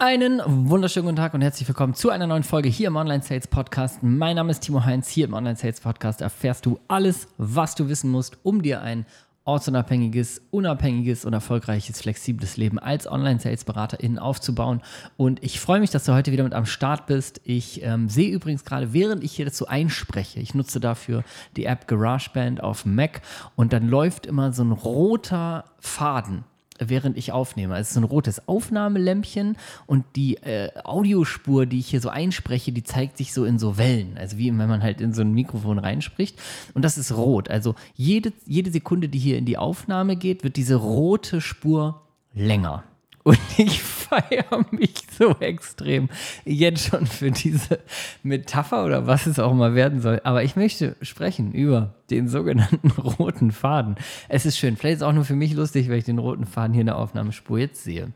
Einen wunderschönen guten Tag und herzlich willkommen zu einer neuen Folge hier im Online Sales Podcast. Mein Name ist Timo Heinz. Hier im Online Sales Podcast erfährst du alles, was du wissen musst, um dir ein ortsunabhängiges, unabhängiges und erfolgreiches, flexibles Leben als Online-Sales-Beraterin aufzubauen. Und ich freue mich, dass du heute wieder mit am Start bist. Ich ähm, sehe übrigens gerade, während ich hier dazu einspreche, ich nutze dafür die App GarageBand auf Mac und dann läuft immer so ein roter Faden während ich aufnehme. Also es ist ein rotes Aufnahmelämpchen und die äh, Audiospur, die ich hier so einspreche, die zeigt sich so in so Wellen. Also wie wenn man halt in so ein Mikrofon reinspricht. Und das ist rot. Also jede, jede Sekunde, die hier in die Aufnahme geht, wird diese rote Spur länger. Und ich feiere mich so extrem jetzt schon für diese Metapher oder was es auch mal werden soll. Aber ich möchte sprechen über den sogenannten roten Faden. Es ist schön. Vielleicht ist es auch nur für mich lustig, wenn ich den roten Faden hier in der Aufnahmespur jetzt sehe.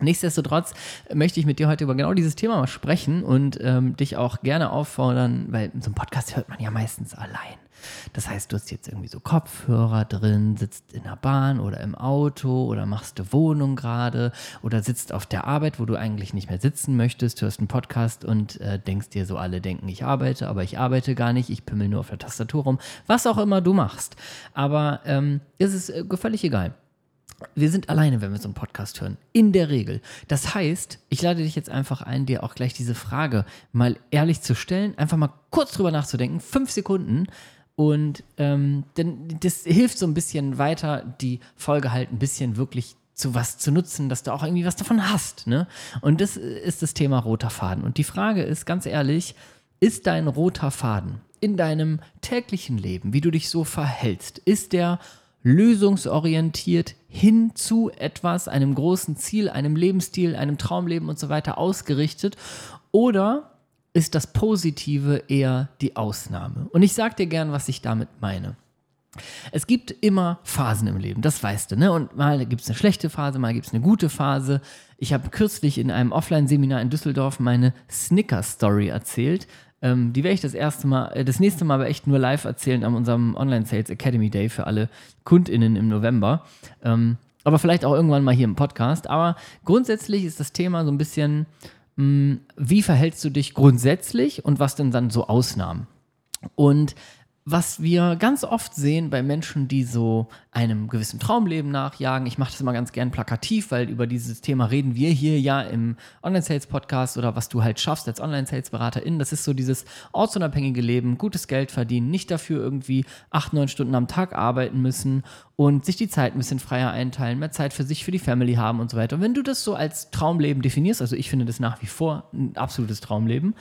Nichtsdestotrotz möchte ich mit dir heute über genau dieses Thema mal sprechen und ähm, dich auch gerne auffordern, weil so einen Podcast hört man ja meistens allein. Das heißt, du hast jetzt irgendwie so Kopfhörer drin, sitzt in der Bahn oder im Auto oder machst eine Wohnung gerade oder sitzt auf der Arbeit, wo du eigentlich nicht mehr sitzen möchtest, hörst einen Podcast und äh, denkst dir so, alle denken, ich arbeite, aber ich arbeite gar nicht, ich pimmel nur auf der Tastatur rum, was auch immer du machst. Aber ähm, ist es äh, völlig egal. Wir sind alleine, wenn wir so einen Podcast hören. In der Regel. Das heißt, ich lade dich jetzt einfach ein, dir auch gleich diese Frage mal ehrlich zu stellen, einfach mal kurz drüber nachzudenken, fünf Sekunden. Und ähm, denn das hilft so ein bisschen weiter, die Folge halt ein bisschen wirklich zu was zu nutzen, dass du auch irgendwie was davon hast. Ne? Und das ist das Thema roter Faden. Und die Frage ist ganz ehrlich, ist dein roter Faden in deinem täglichen Leben, wie du dich so verhältst, ist der lösungsorientiert hin zu etwas, einem großen Ziel, einem Lebensstil, einem Traumleben und so weiter ausgerichtet? Oder ist das Positive eher die Ausnahme? Und ich sage dir gern, was ich damit meine. Es gibt immer Phasen im Leben, das weißt du, ne? Und mal gibt es eine schlechte Phase, mal gibt es eine gute Phase. Ich habe kürzlich in einem Offline-Seminar in Düsseldorf meine Snicker-Story erzählt. Ähm, die werde ich das erste Mal, äh, das nächste Mal aber echt nur live erzählen an unserem Online Sales Academy Day für alle KundInnen im November. Ähm, aber vielleicht auch irgendwann mal hier im Podcast. Aber grundsätzlich ist das Thema so ein bisschen, mh, hm, wie verhältst du dich grundsätzlich und was denn dann so Ausnahmen? Und was wir ganz oft sehen bei Menschen, die so einem gewissen Traumleben nachjagen. Ich mache das immer ganz gern plakativ, weil über dieses Thema reden wir hier ja im Online-Sales-Podcast oder was du halt schaffst als Online-Sales-Beraterin. Das ist so dieses ortsunabhängige Leben, gutes Geld verdienen, nicht dafür irgendwie acht, neun Stunden am Tag arbeiten müssen und sich die Zeit ein bisschen freier einteilen, mehr Zeit für sich, für die Family haben und so weiter. Und wenn du das so als Traumleben definierst, also ich finde das nach wie vor ein absolutes Traumleben,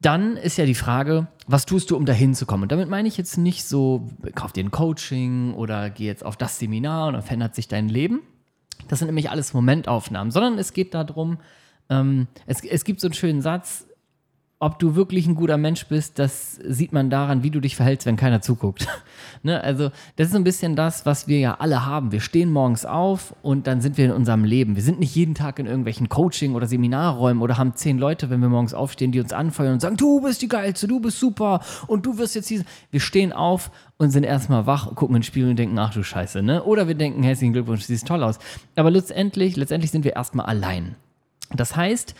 dann ist ja die Frage, was tust du, um dahin zu kommen? Und damit meine ich jetzt nicht so, kauf dir ein Coaching oder geh jetzt auf das Seminar und dann verändert sich dein Leben. Das sind nämlich alles Momentaufnahmen, sondern es geht darum, ähm, es, es gibt so einen schönen Satz, ob du wirklich ein guter Mensch bist, das sieht man daran, wie du dich verhältst, wenn keiner zuguckt. ne? Also, das ist ein bisschen das, was wir ja alle haben. Wir stehen morgens auf und dann sind wir in unserem Leben. Wir sind nicht jeden Tag in irgendwelchen Coaching- oder Seminarräumen oder haben zehn Leute, wenn wir morgens aufstehen, die uns anfeuern und sagen, du bist die Geilste, du bist super und du wirst jetzt diesen. Wir stehen auf und sind erstmal wach, gucken ins Spiel und denken, ach du Scheiße, ne? Oder wir denken, herzlichen Glückwunsch, siehst toll aus. Aber letztendlich, letztendlich sind wir erstmal allein. Das heißt,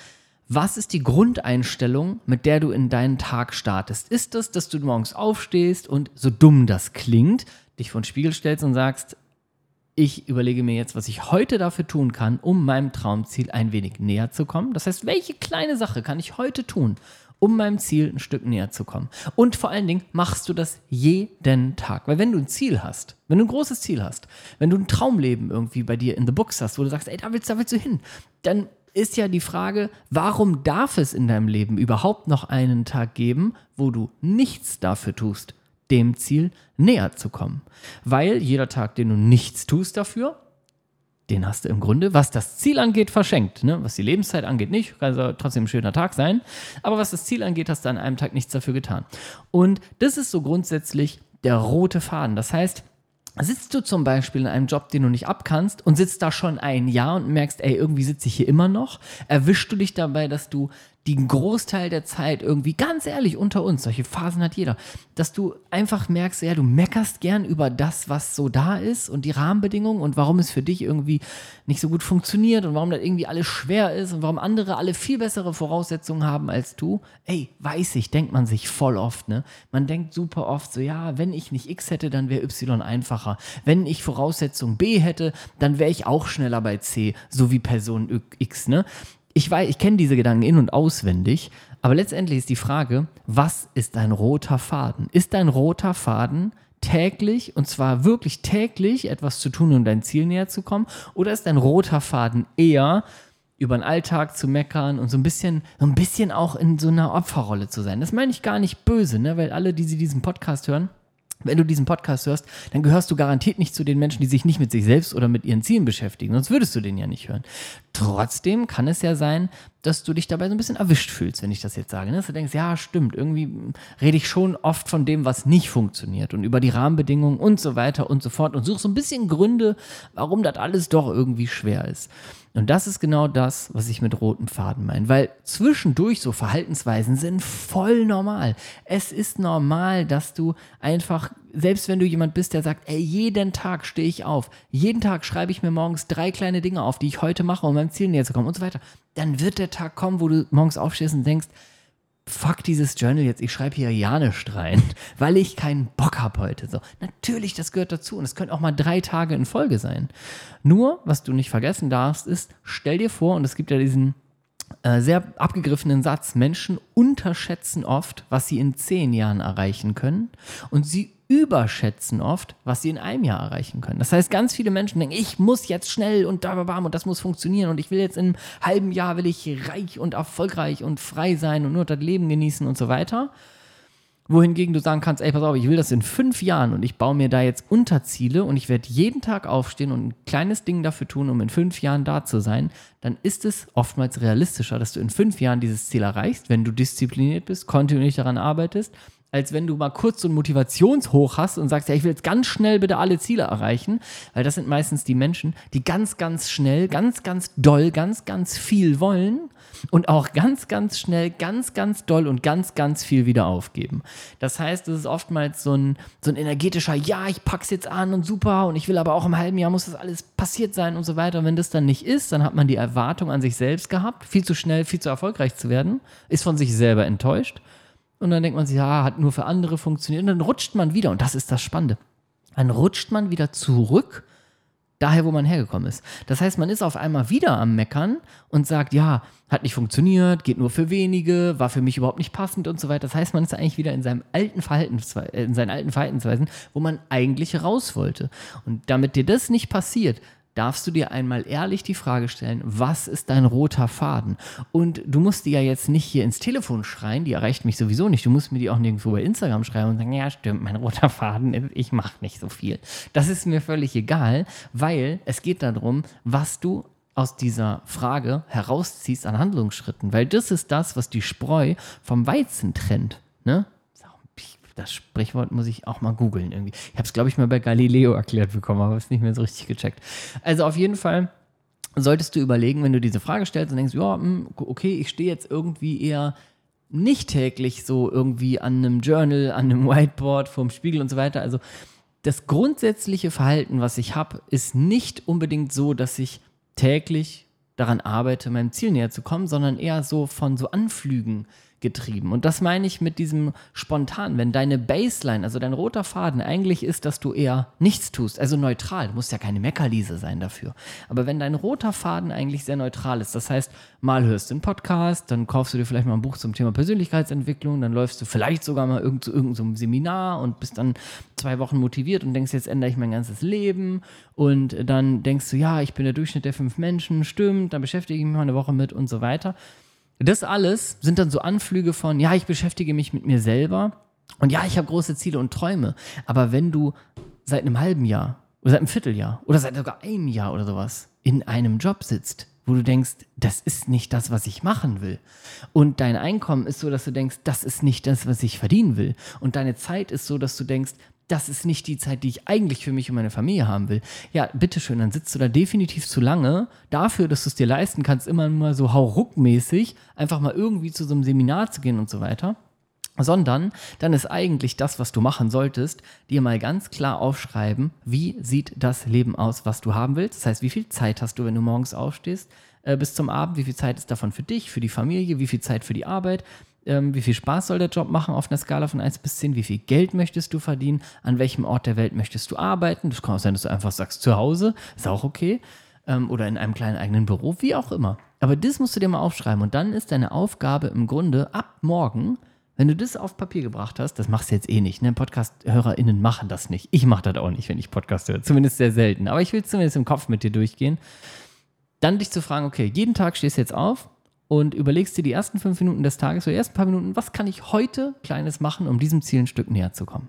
was ist die Grundeinstellung, mit der du in deinen Tag startest? Ist es, dass du morgens aufstehst und so dumm das klingt, dich vor den Spiegel stellst und sagst, ich überlege mir jetzt, was ich heute dafür tun kann, um meinem Traumziel ein wenig näher zu kommen. Das heißt, welche kleine Sache kann ich heute tun, um meinem Ziel ein Stück näher zu kommen? Und vor allen Dingen machst du das jeden Tag. Weil wenn du ein Ziel hast, wenn du ein großes Ziel hast, wenn du ein Traumleben irgendwie bei dir in the books hast, wo du sagst, ey, da willst, da willst du hin, dann ist ja die Frage, warum darf es in deinem Leben überhaupt noch einen Tag geben, wo du nichts dafür tust, dem Ziel näher zu kommen? Weil jeder Tag, den du nichts tust dafür, den hast du im Grunde, was das Ziel angeht, verschenkt. Ne? Was die Lebenszeit angeht, nicht. Kann also trotzdem ein schöner Tag sein. Aber was das Ziel angeht, hast du an einem Tag nichts dafür getan. Und das ist so grundsätzlich der rote Faden. Das heißt, Sitzt du zum Beispiel in einem Job, den du nicht abkannst und sitzt da schon ein Jahr und merkst, ey, irgendwie sitze ich hier immer noch, erwischst du dich dabei, dass du den Großteil der Zeit irgendwie, ganz ehrlich, unter uns, solche Phasen hat jeder, dass du einfach merkst, ja, du meckerst gern über das, was so da ist und die Rahmenbedingungen und warum es für dich irgendwie nicht so gut funktioniert und warum das irgendwie alles schwer ist und warum andere alle viel bessere Voraussetzungen haben als du. Ey, weiß ich, denkt man sich voll oft, ne? Man denkt super oft so, ja, wenn ich nicht X hätte, dann wäre Y einfacher. Wenn ich Voraussetzung B hätte, dann wäre ich auch schneller bei C, so wie Person X, ne? Ich weiß, ich kenne diese Gedanken in- und auswendig, aber letztendlich ist die Frage, was ist dein roter Faden? Ist dein roter Faden täglich, und zwar wirklich täglich, etwas zu tun, um dein Ziel näher zu kommen? Oder ist dein roter Faden eher über den Alltag zu meckern und so ein bisschen, so ein bisschen auch in so einer Opferrolle zu sein? Das meine ich gar nicht böse, ne? weil alle, die sie diesen Podcast hören, wenn du diesen Podcast hörst, dann gehörst du garantiert nicht zu den Menschen, die sich nicht mit sich selbst oder mit ihren Zielen beschäftigen, sonst würdest du den ja nicht hören. Trotzdem kann es ja sein, dass du dich dabei so ein bisschen erwischt fühlst, wenn ich das jetzt sage. Ne? Dass du denkst, ja, stimmt, irgendwie rede ich schon oft von dem, was nicht funktioniert und über die Rahmenbedingungen und so weiter und so fort und suche so ein bisschen Gründe, warum das alles doch irgendwie schwer ist. Und das ist genau das, was ich mit rotem Faden meine. Weil zwischendurch so Verhaltensweisen sind voll normal. Es ist normal, dass du einfach, selbst wenn du jemand bist, der sagt, ey, jeden Tag stehe ich auf, jeden Tag schreibe ich mir morgens drei kleine Dinge auf, die ich heute mache, um meinem Ziel näher zu kommen und so weiter, dann wird der Tag kommen, wo du morgens aufstehst und denkst, fuck dieses Journal jetzt, ich schreibe hier ja nicht rein, weil ich keinen Bock habe heute. So, natürlich, das gehört dazu und es können auch mal drei Tage in Folge sein. Nur, was du nicht vergessen darfst, ist, stell dir vor, und es gibt ja diesen äh, sehr abgegriffenen Satz, Menschen unterschätzen oft, was sie in zehn Jahren erreichen können und sie überschätzen oft, was sie in einem Jahr erreichen können. Das heißt, ganz viele Menschen denken, ich muss jetzt schnell und da bam und das muss funktionieren und ich will jetzt in einem halben Jahr will ich reich und erfolgreich und frei sein und nur das Leben genießen und so weiter wohingegen du sagen kannst, ey, pass auf, ich will das in fünf Jahren und ich baue mir da jetzt Unterziele und ich werde jeden Tag aufstehen und ein kleines Ding dafür tun, um in fünf Jahren da zu sein, dann ist es oftmals realistischer, dass du in fünf Jahren dieses Ziel erreichst, wenn du diszipliniert bist, kontinuierlich daran arbeitest, als wenn du mal kurz so ein Motivationshoch hast und sagst, ja, ich will jetzt ganz schnell bitte alle Ziele erreichen, weil das sind meistens die Menschen, die ganz, ganz schnell, ganz, ganz doll, ganz, ganz viel wollen und auch ganz, ganz schnell, ganz, ganz doll und ganz, ganz viel wieder aufgeben. Das heißt, es ist oftmals so ein, so ein energetischer, ja, ich pack's jetzt an und super und ich will aber auch im halben Jahr muss das alles passiert sein und so weiter. Und wenn das dann nicht ist, dann hat man die Erwartung an sich selbst gehabt, viel zu schnell, viel zu erfolgreich zu werden, ist von sich selber enttäuscht. Und dann denkt man sich, ja, hat nur für andere funktioniert. Und dann rutscht man wieder, und das ist das Spannende. Dann rutscht man wieder zurück daher, wo man hergekommen ist. Das heißt, man ist auf einmal wieder am Meckern und sagt, ja, hat nicht funktioniert, geht nur für wenige, war für mich überhaupt nicht passend und so weiter. Das heißt, man ist eigentlich wieder in seinem alten Verhaltensweisen, in seinen alten Verhaltensweisen, wo man eigentlich raus wollte. Und damit dir das nicht passiert, darfst du dir einmal ehrlich die Frage stellen, was ist dein roter Faden? Und du musst die ja jetzt nicht hier ins Telefon schreien, die erreicht mich sowieso nicht. Du musst mir die auch nirgendwo bei Instagram schreiben und sagen, ja stimmt, mein roter Faden, ich mache nicht so viel. Das ist mir völlig egal, weil es geht darum, was du aus dieser Frage herausziehst an Handlungsschritten, weil das ist das, was die Spreu vom Weizen trennt. Ne? Das Sprichwort muss ich auch mal googeln irgendwie. Ich habe es, glaube ich, mal bei Galileo erklärt bekommen, aber es nicht mehr so richtig gecheckt. Also auf jeden Fall solltest du überlegen, wenn du diese Frage stellst und denkst, ja, hm, okay, ich stehe jetzt irgendwie eher nicht täglich so irgendwie an einem Journal, an einem Whiteboard, vorm Spiegel und so weiter. Also das grundsätzliche Verhalten, was ich habe, ist nicht unbedingt so, dass ich täglich daran arbeite, meinem Ziel näher zu kommen, sondern eher so von so Anflügen getrieben. Und das meine ich mit diesem spontan. Wenn deine Baseline, also dein roter Faden eigentlich ist, dass du eher nichts tust, also neutral, du musst ja keine Meckerliese sein dafür. Aber wenn dein roter Faden eigentlich sehr neutral ist, das heißt, mal hörst du einen Podcast, dann kaufst du dir vielleicht mal ein Buch zum Thema Persönlichkeitsentwicklung, dann läufst du vielleicht sogar mal irgend zu irgendeinem Seminar und bist dann zwei Wochen motiviert und denkst, jetzt ändere ich mein ganzes Leben und dann denkst du, ja, ich bin der Durchschnitt der fünf Menschen, stimmt, dann beschäftige ich mich mal eine Woche mit und so weiter das alles sind dann so Anflüge von, ja, ich beschäftige mich mit mir selber und ja, ich habe große Ziele und Träume. Aber wenn du seit einem halben Jahr oder seit einem Vierteljahr oder seit sogar einem Jahr oder sowas in einem Job sitzt, wo du denkst, das ist nicht das, was ich machen will. Und dein Einkommen ist so, dass du denkst, das ist nicht das, was ich verdienen will. Und deine Zeit ist so, dass du denkst, das ist nicht die Zeit, die ich eigentlich für mich und meine Familie haben will. Ja, bitteschön, dann sitzt du da definitiv zu lange dafür, dass du es dir leisten kannst, immer mal so hauruckmäßig einfach mal irgendwie zu so einem Seminar zu gehen und so weiter. Sondern dann ist eigentlich das, was du machen solltest, dir mal ganz klar aufschreiben, wie sieht das Leben aus, was du haben willst. Das heißt, wie viel Zeit hast du, wenn du morgens aufstehst, äh, bis zum Abend, wie viel Zeit ist davon für dich, für die Familie, wie viel Zeit für die Arbeit, ähm, wie viel Spaß soll der Job machen auf einer Skala von 1 bis 10, wie viel Geld möchtest du verdienen, an welchem Ort der Welt möchtest du arbeiten. Das kann auch sein, dass du einfach sagst, zu Hause, ist auch okay. Ähm, oder in einem kleinen eigenen Büro, wie auch immer. Aber das musst du dir mal aufschreiben. Und dann ist deine Aufgabe im Grunde ab morgen, wenn du das auf Papier gebracht hast, das machst du jetzt eh nicht. Ne? Podcast-HörerInnen machen das nicht. Ich mache das auch nicht, wenn ich Podcast höre. Zumindest sehr selten. Aber ich will zumindest im Kopf mit dir durchgehen. Dann dich zu fragen, okay, jeden Tag stehst du jetzt auf und überlegst dir die ersten fünf Minuten des Tages, so die ersten paar Minuten, was kann ich heute Kleines machen, um diesem Ziel ein Stück näher zu kommen.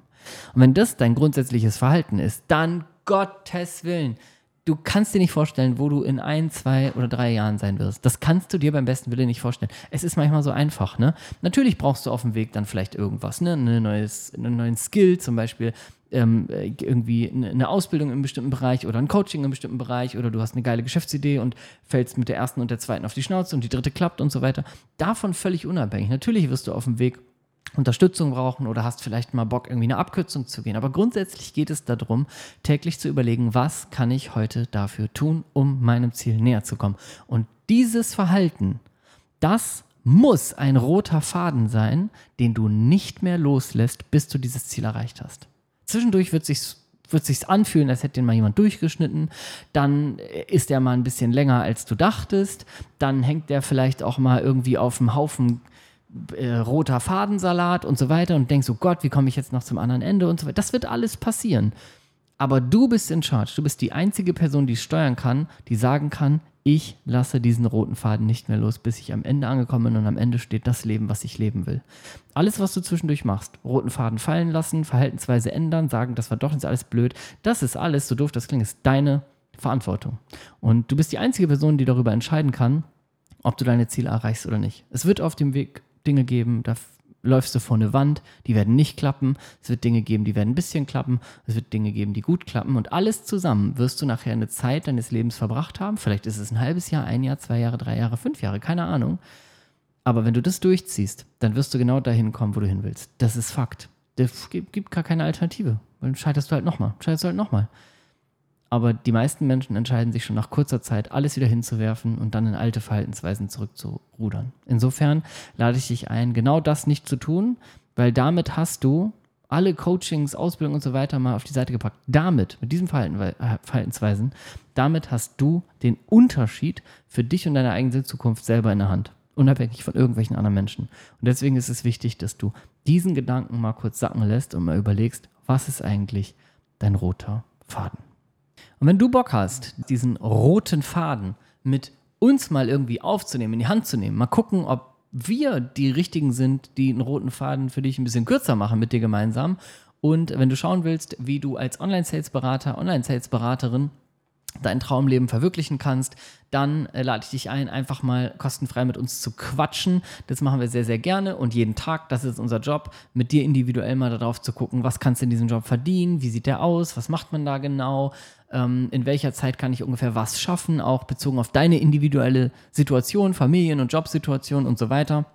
Und wenn das dein grundsätzliches Verhalten ist, dann Gottes Willen, du kannst dir nicht vorstellen, wo du in ein, zwei oder drei Jahren sein wirst. Das kannst du dir beim besten Willen nicht vorstellen. Es ist manchmal so einfach, ne? Natürlich brauchst du auf dem Weg dann vielleicht irgendwas, ne? Eine neues, einen neuen Skill, zum Beispiel ähm, irgendwie eine Ausbildung im bestimmten Bereich oder ein Coaching im bestimmten Bereich oder du hast eine geile Geschäftsidee und fällst mit der ersten und der zweiten auf die Schnauze und die dritte klappt und so weiter. Davon völlig unabhängig. Natürlich wirst du auf dem Weg Unterstützung brauchen oder hast vielleicht mal Bock, irgendwie eine Abkürzung zu gehen. Aber grundsätzlich geht es darum, täglich zu überlegen, was kann ich heute dafür tun, um meinem Ziel näher zu kommen. Und dieses Verhalten, das muss ein roter Faden sein, den du nicht mehr loslässt, bis du dieses Ziel erreicht hast. Zwischendurch wird sich wird sich's anfühlen, als hätte den mal jemand durchgeschnitten. Dann ist der mal ein bisschen länger, als du dachtest. Dann hängt der vielleicht auch mal irgendwie auf einem Haufen äh, roter Fadensalat und so weiter und denkst, oh Gott, wie komme ich jetzt noch zum anderen Ende und so weiter. Das wird alles passieren. Aber du bist in charge. Du bist die einzige Person, die steuern kann, die sagen kann, ich lasse diesen roten Faden nicht mehr los, bis ich am Ende angekommen bin und am Ende steht das Leben, was ich leben will. Alles, was du zwischendurch machst, roten Faden fallen lassen, Verhaltensweise ändern, sagen, das war doch nicht alles blöd, das ist alles, so doof das klingt, ist deine Verantwortung. Und du bist die einzige Person, die darüber entscheiden kann, ob du deine Ziele erreichst oder nicht. Es wird auf dem Weg Dinge geben, da läufst du vor eine Wand, die werden nicht klappen. Es wird Dinge geben, die werden ein bisschen klappen. Es wird Dinge geben, die gut klappen. Und alles zusammen wirst du nachher eine Zeit deines Lebens verbracht haben. Vielleicht ist es ein halbes Jahr, ein Jahr, zwei Jahre, drei Jahre, fünf Jahre, keine Ahnung. Aber wenn du das durchziehst, dann wirst du genau dahin kommen, wo du hin willst. Das ist Fakt. Es gibt gar keine Alternative. Dann scheiterst du halt nochmal. Scheiterst du halt nochmal. Aber die meisten Menschen entscheiden sich schon nach kurzer Zeit, alles wieder hinzuwerfen und dann in alte Verhaltensweisen zurückzurudern. Insofern lade ich dich ein, genau das nicht zu tun, weil damit hast du alle Coachings, Ausbildung und so weiter mal auf die Seite gepackt. Damit, mit diesen äh, Verhaltensweisen, damit hast du den Unterschied für dich und deine eigene Zukunft selber in der Hand. Unabhängig von irgendwelchen anderen Menschen. Und deswegen ist es wichtig, dass du diesen Gedanken mal kurz sacken lässt und mal überlegst, was ist eigentlich dein roter Faden? Und wenn du Bock hast, diesen roten Faden mit uns mal irgendwie aufzunehmen, in die Hand zu nehmen, mal gucken, ob wir die richtigen sind, die einen roten Faden für dich ein bisschen kürzer machen mit dir gemeinsam. Und wenn du schauen willst, wie du als Online-Sales-Berater, Online-Sales-Beraterin dein Traumleben verwirklichen kannst, dann äh, lade ich dich ein, einfach mal kostenfrei mit uns zu quatschen. Das machen wir sehr, sehr gerne und jeden Tag, das ist unser Job, mit dir individuell mal darauf zu gucken, was kannst du in diesem Job verdienen, wie sieht der aus, was macht man da genau, ähm, in welcher Zeit kann ich ungefähr was schaffen, auch bezogen auf deine individuelle Situation, Familien- und Jobsituation und so weiter.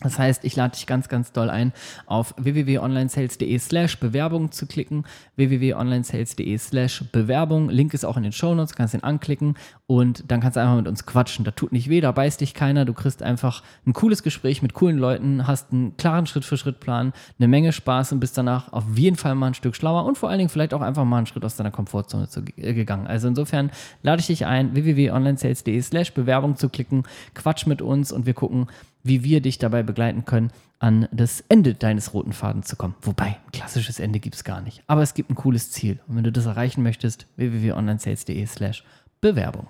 Das heißt, ich lade dich ganz, ganz doll ein, auf www.onlinesales.de slash Bewerbung zu klicken, www.onlinesales.de slash Bewerbung. Link ist auch in den Shownotes, kannst den anklicken und dann kannst du einfach mit uns quatschen. Da tut nicht weh, da beißt dich keiner. Du kriegst einfach ein cooles Gespräch mit coolen Leuten, hast einen klaren Schritt-für-Schritt-Plan, eine Menge Spaß und bist danach auf jeden Fall mal ein Stück schlauer und vor allen Dingen vielleicht auch einfach mal einen Schritt aus deiner Komfortzone zu, äh, gegangen. Also insofern lade ich dich ein, www.onlinesales.de slash Bewerbung zu klicken, quatsch mit uns und wir gucken, wie wir dich dabei begleiten können, an das Ende deines roten Fadens zu kommen. Wobei, ein klassisches Ende gibt es gar nicht. Aber es gibt ein cooles Ziel. Und wenn du das erreichen möchtest, www.onlinesales.de slash Bewerbung.